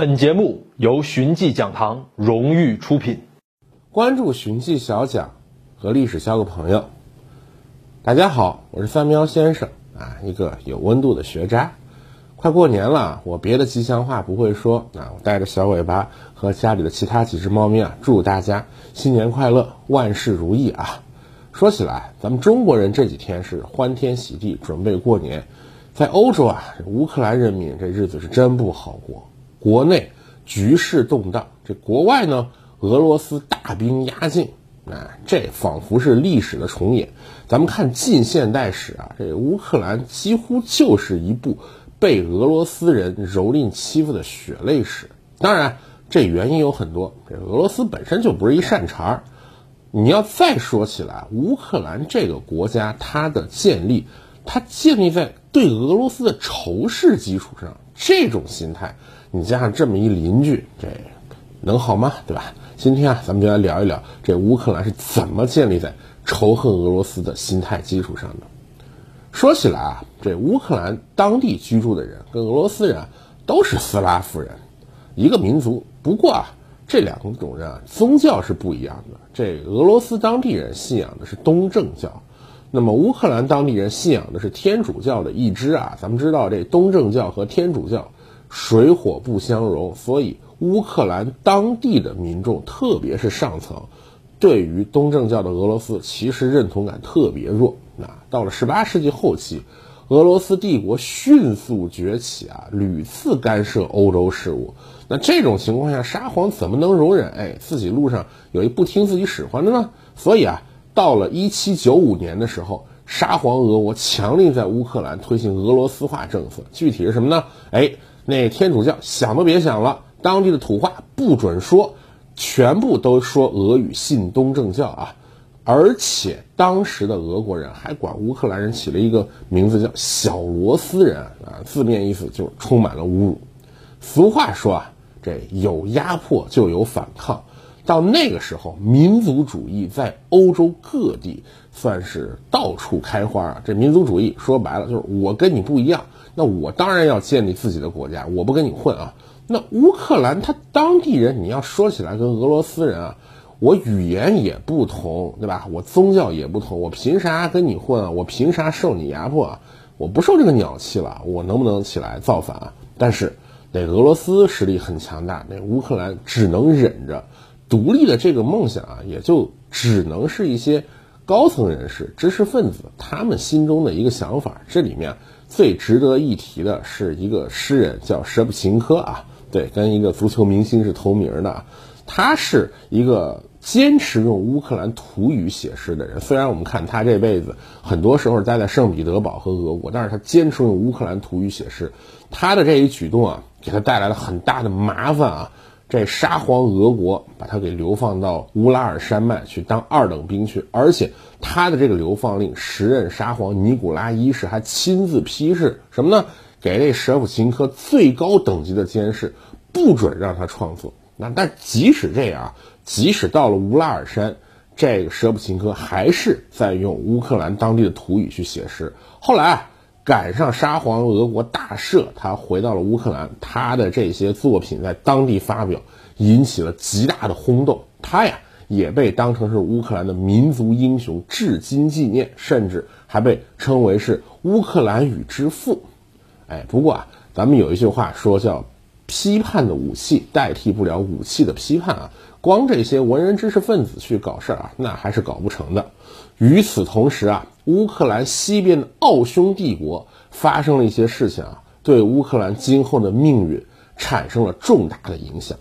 本节目由寻迹讲堂荣誉出品。关注寻迹小讲，和历史交个朋友。大家好，我是三喵先生啊，一个有温度的学渣。快过年了，我别的吉祥话不会说啊，我带着小尾巴和家里的其他几只猫咪啊，祝大家新年快乐，万事如意啊！说起来，咱们中国人这几天是欢天喜地，准备过年。在欧洲啊，乌克兰人民这日子是真不好过，国内局势动荡，这国外呢，俄罗斯大兵压境，啊，这仿佛是历史的重演。咱们看近现代史啊，这乌克兰几乎就是一部被俄罗斯人蹂躏欺负的血泪史。当然，这原因有很多，这俄罗斯本身就不是一善茬儿。你要再说起来，乌克兰这个国家它的建立，它建立在。对俄罗斯的仇视基础上，这种心态，你加上这么一邻居，这能好吗？对吧？今天啊，咱们就来聊一聊这乌克兰是怎么建立在仇恨俄罗斯的心态基础上的。说起来啊，这乌克兰当地居住的人跟俄罗斯人都是斯拉夫人，一个民族。不过啊，这两种人啊，宗教是不一样的。这俄罗斯当地人信仰的是东正教。那么乌克兰当地人信仰的是天主教的一支啊，咱们知道这东正教和天主教水火不相容，所以乌克兰当地的民众，特别是上层，对于东正教的俄罗斯其实认同感特别弱。那到了十八世纪后期，俄罗斯帝国迅速崛起啊，屡次干涉欧洲事务。那这种情况下，沙皇怎么能容忍哎自己路上有一不听自己使唤的呢？所以啊。到了一七九五年的时候，沙皇俄国强力在乌克兰推行俄罗斯化政策，具体是什么呢？哎，那天主教想都别想了，当地的土话不准说，全部都说俄语，信东正教啊！而且当时的俄国人还管乌克兰人起了一个名字叫“小罗斯人”啊，字面意思就是充满了侮辱。俗话说啊，这有压迫就有反抗。到那个时候，民族主义在欧洲各地算是到处开花啊！这民族主义说白了就是我跟你不一样，那我当然要建立自己的国家，我不跟你混啊！那乌克兰他当地人，你要说起来跟俄罗斯人啊，我语言也不同，对吧？我宗教也不同，我凭啥跟你混啊？我凭啥受你压迫啊？我不受这个鸟气了，我能不能起来造反啊？但是那俄罗斯实力很强大，那乌克兰只能忍着。独立的这个梦想啊，也就只能是一些高层人士、知识分子他们心中的一个想法。这里面最值得一提的是一个诗人，叫舍甫琴科啊，对，跟一个足球明星是同名的。他是一个坚持用乌克兰土语写诗的人。虽然我们看他这辈子很多时候待在圣彼得堡和俄国，但是他坚持用乌克兰土语写诗。他的这一举动啊，给他带来了很大的麻烦啊。这沙皇俄国把他给流放到乌拉尔山脉去当二等兵去，而且他的这个流放令，时任沙皇尼古拉一世还亲自批示什么呢？给这舍甫琴科最高等级的监视，不准让他创作。那但即使这样，即使到了乌拉尔山，这个舍甫琴科还是在用乌克兰当地的土语去写诗。后来啊。赶上沙皇俄国大赦，他回到了乌克兰，他的这些作品在当地发表，引起了极大的轰动。他呀也被当成是乌克兰的民族英雄，至今纪念，甚至还被称为是乌克兰语之父。哎，不过啊，咱们有一句话说叫“批判的武器代替不了武器的批判”啊，光这些文人知识分子去搞事儿啊，那还是搞不成的。与此同时啊。乌克兰西边的奥匈帝国发生了一些事情啊，对乌克兰今后的命运产生了重大的影响。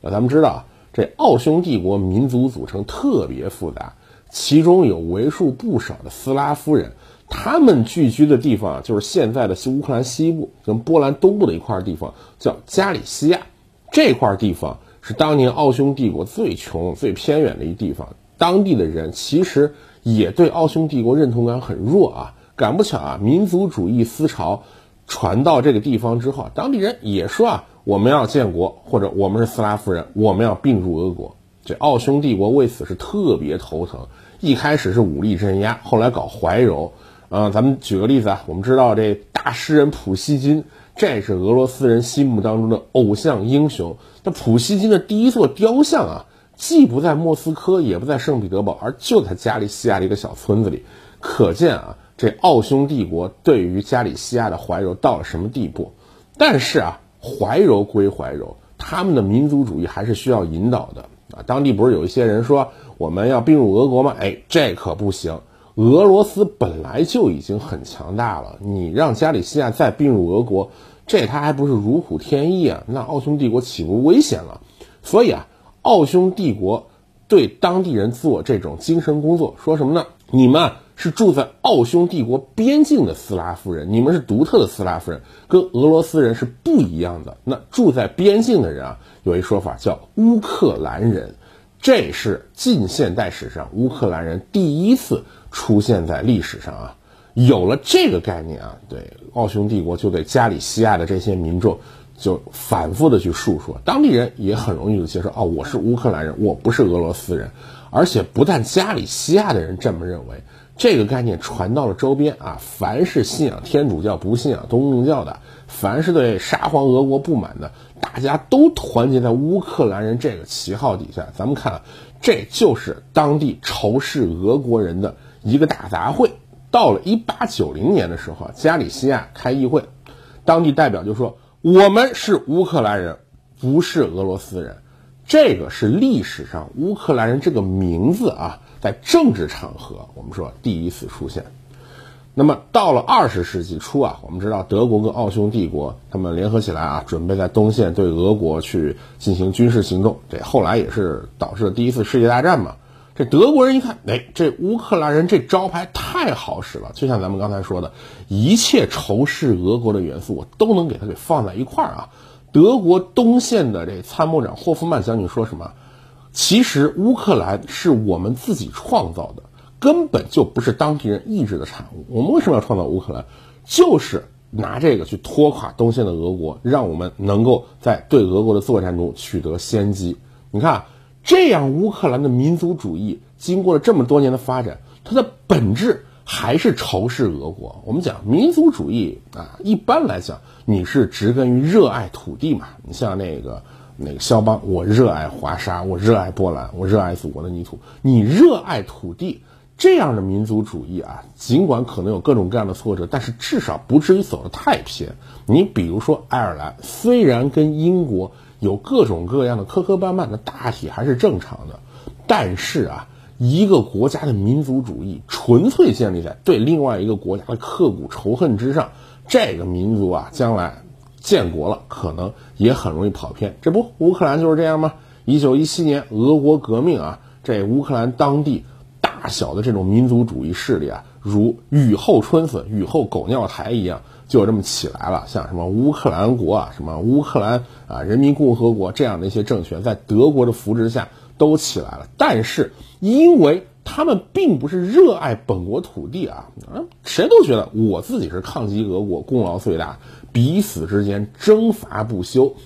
那咱们知道啊，这奥匈帝国民族组成特别复杂，其中有为数不少的斯拉夫人，他们聚居的地方啊就是现在的乌克兰西部跟波兰东部的一块地方，叫加里西亚。这块地方是当年奥匈帝国最穷、最偏远的一地方，当地的人其实。也对奥匈帝国认同感很弱啊，赶不巧啊，民族主义思潮传到这个地方之后，当地人也说啊，我们要建国，或者我们是斯拉夫人，我们要并入俄国。这奥匈帝国为此是特别头疼，一开始是武力镇压，后来搞怀柔。啊，咱们举个例子啊，我们知道这大诗人普希金，这是俄罗斯人心目当中的偶像英雄。那普希金的第一座雕像啊，既不在莫斯科，也不在圣彼得堡，而就在加利西亚的一个小村子里。可见啊，这奥匈帝国对于加利西亚的怀柔到了什么地步？但是啊，怀柔归怀柔，他们的民族主义还是需要引导的啊。当地不是有一些人说我们要并入俄国吗？哎，这可不行。俄罗斯本来就已经很强大了，你让加利西亚再并入俄国，这他还不是如虎添翼啊？那奥匈帝国岂不危险了？所以啊，奥匈帝国对当地人做这种精神工作，说什么呢？你们是住在奥匈帝国边境的斯拉夫人，你们是独特的斯拉夫人，跟俄罗斯人是不一样的。那住在边境的人啊，有一说法叫乌克兰人，这是近现代史上乌克兰人第一次。出现在历史上啊，有了这个概念啊，对奥匈帝国就对加里西亚的这些民众就反复的去述说，当地人也很容易就接受哦，我是乌克兰人，我不是俄罗斯人，而且不但加里西亚的人这么认为，这个概念传到了周边啊，凡是信仰天主教不信仰东正教的，凡是对沙皇俄国不满的，大家都团结在乌克兰人这个旗号底下。咱们看，这就是当地仇视俄国人的。一个大杂烩，到了一八九零年的时候啊，加里西亚开议会，当地代表就说：“我们是乌克兰人，不是俄罗斯人。”这个是历史上乌克兰人这个名字啊，在政治场合我们说第一次出现。那么到了二十世纪初啊，我们知道德国跟奥匈帝国他们联合起来啊，准备在东线对俄国去进行军事行动，这后来也是导致了第一次世界大战嘛。这德国人一看，哎，这乌克兰人这招牌太好使了，就像咱们刚才说的，一切仇视俄国的元素，我都能给他给放在一块儿啊。德国东线的这参谋长霍夫曼将军说什么？其实乌克兰是我们自己创造的，根本就不是当地人意志的产物。我们为什么要创造乌克兰？就是拿这个去拖垮东线的俄国，让我们能够在对俄国的作战中取得先机。你看。这样，乌克兰的民族主义经过了这么多年的发展，它的本质还是仇视俄国。我们讲民族主义啊，一般来讲，你是植根于热爱土地嘛。你像那个那个肖邦，我热爱华沙，我热爱波兰，我热爱祖国的泥土。你热爱土地这样的民族主义啊，尽管可能有各种各样的挫折，但是至少不至于走得太偏。你比如说爱尔兰，虽然跟英国。有各种各样的磕磕绊绊的，大体还是正常的。但是啊，一个国家的民族主义纯粹建立在对另外一个国家的刻骨仇恨之上，这个民族啊，将来建国了，可能也很容易跑偏。这不，乌克兰就是这样吗？一九一七年俄国革命啊，这乌克兰当地大小的这种民族主义势力啊，如雨后春笋、雨后狗尿苔一样。就这么起来了，像什么乌克兰国啊，什么乌克兰啊人民共和国这样的一些政权，在德国的扶持下都起来了。但是，因为他们并不是热爱本国土地啊，啊，谁都觉得我自己是抗击俄国功劳最大，彼此之间征伐不休。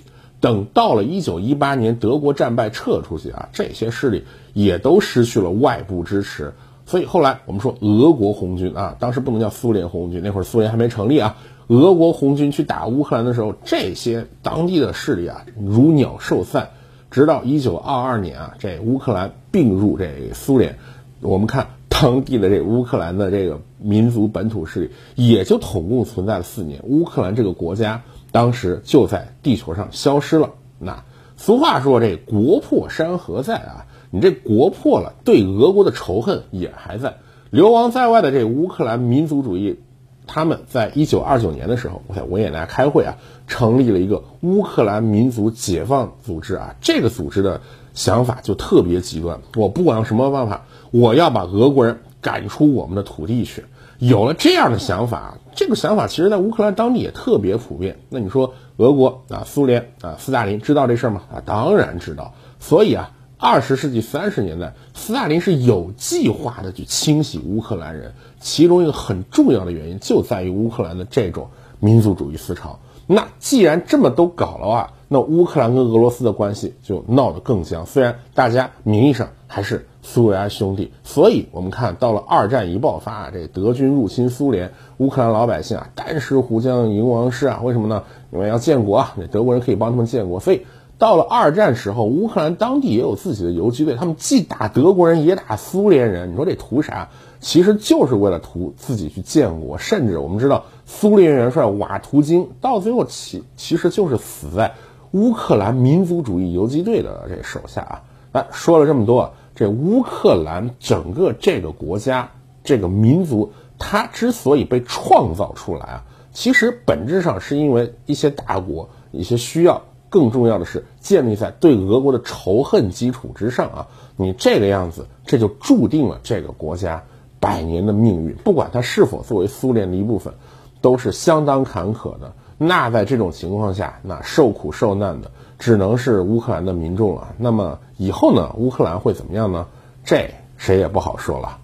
等到了一九一八年德国战败撤出去啊，这些势力也都失去了外部支持。所以后来我们说俄国红军啊，当时不能叫苏联红军，那会儿苏联还没成立啊。俄国红军去打乌克兰的时候，这些当地的势力啊如鸟兽散。直到一九二二年啊，这乌克兰并入这苏联，我们看当地的这乌克兰的这个民族本土势力也就统共存在了四年，乌克兰这个国家当时就在地球上消失了。那俗话说这国破山河在啊。你这国破了，对俄国的仇恨也还在。流亡在外的这乌克兰民族主义，他们在一九二九年的时候，我想我也来开会啊，成立了一个乌克兰民族解放组织啊。这个组织的想法就特别极端，我不管用什么办法，我要把俄国人赶出我们的土地去。有了这样的想法，这个想法其实在乌克兰当地也特别普遍。那你说俄国啊，苏联啊，斯大林知道这事儿吗？啊，当然知道。所以啊。二十世纪三十年代，斯大林是有计划的去清洗乌克兰人，其中一个很重要的原因就在于乌克兰的这种民族主义思潮。那既然这么都搞了啊，那乌克兰跟俄罗斯的关系就闹得更僵。虽然大家名义上还是苏维埃兄弟。所以，我们看到了二战一爆发啊，这德军入侵苏联，乌克兰老百姓啊，单食虎将迎王师啊，为什么呢？因为要建国啊，那德国人可以帮他们建国。所以，到了二战时候，乌克兰当地也有自己的游击队，他们既打德国人，也打苏联人。你说这图啥？其实就是为了图自己去建国。甚至我们知道，苏联元帅瓦图金到最后其其实就是死在乌克兰民族主义游击队的这手下啊。那说了这么多，这乌克兰整个这个国家这个民族，它之所以被创造出来啊，其实本质上是因为一些大国一些需要。更重要的是，建立在对俄国的仇恨基础之上啊！你这个样子，这就注定了这个国家百年的命运。不管它是否作为苏联的一部分，都是相当坎坷的。那在这种情况下，那受苦受难的只能是乌克兰的民众了。那么以后呢？乌克兰会怎么样呢？这谁也不好说了。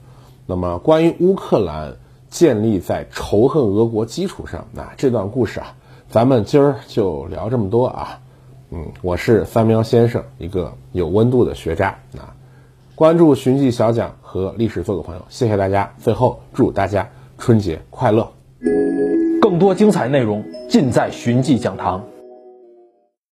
那么关于乌克兰建立在仇恨俄国基础上，那这段故事啊，咱们今儿就聊这么多啊。嗯，我是三喵先生，一个有温度的学渣啊。关注寻迹小讲和历史做个朋友，谢谢大家。最后祝大家春节快乐！更多精彩内容尽在寻迹讲堂。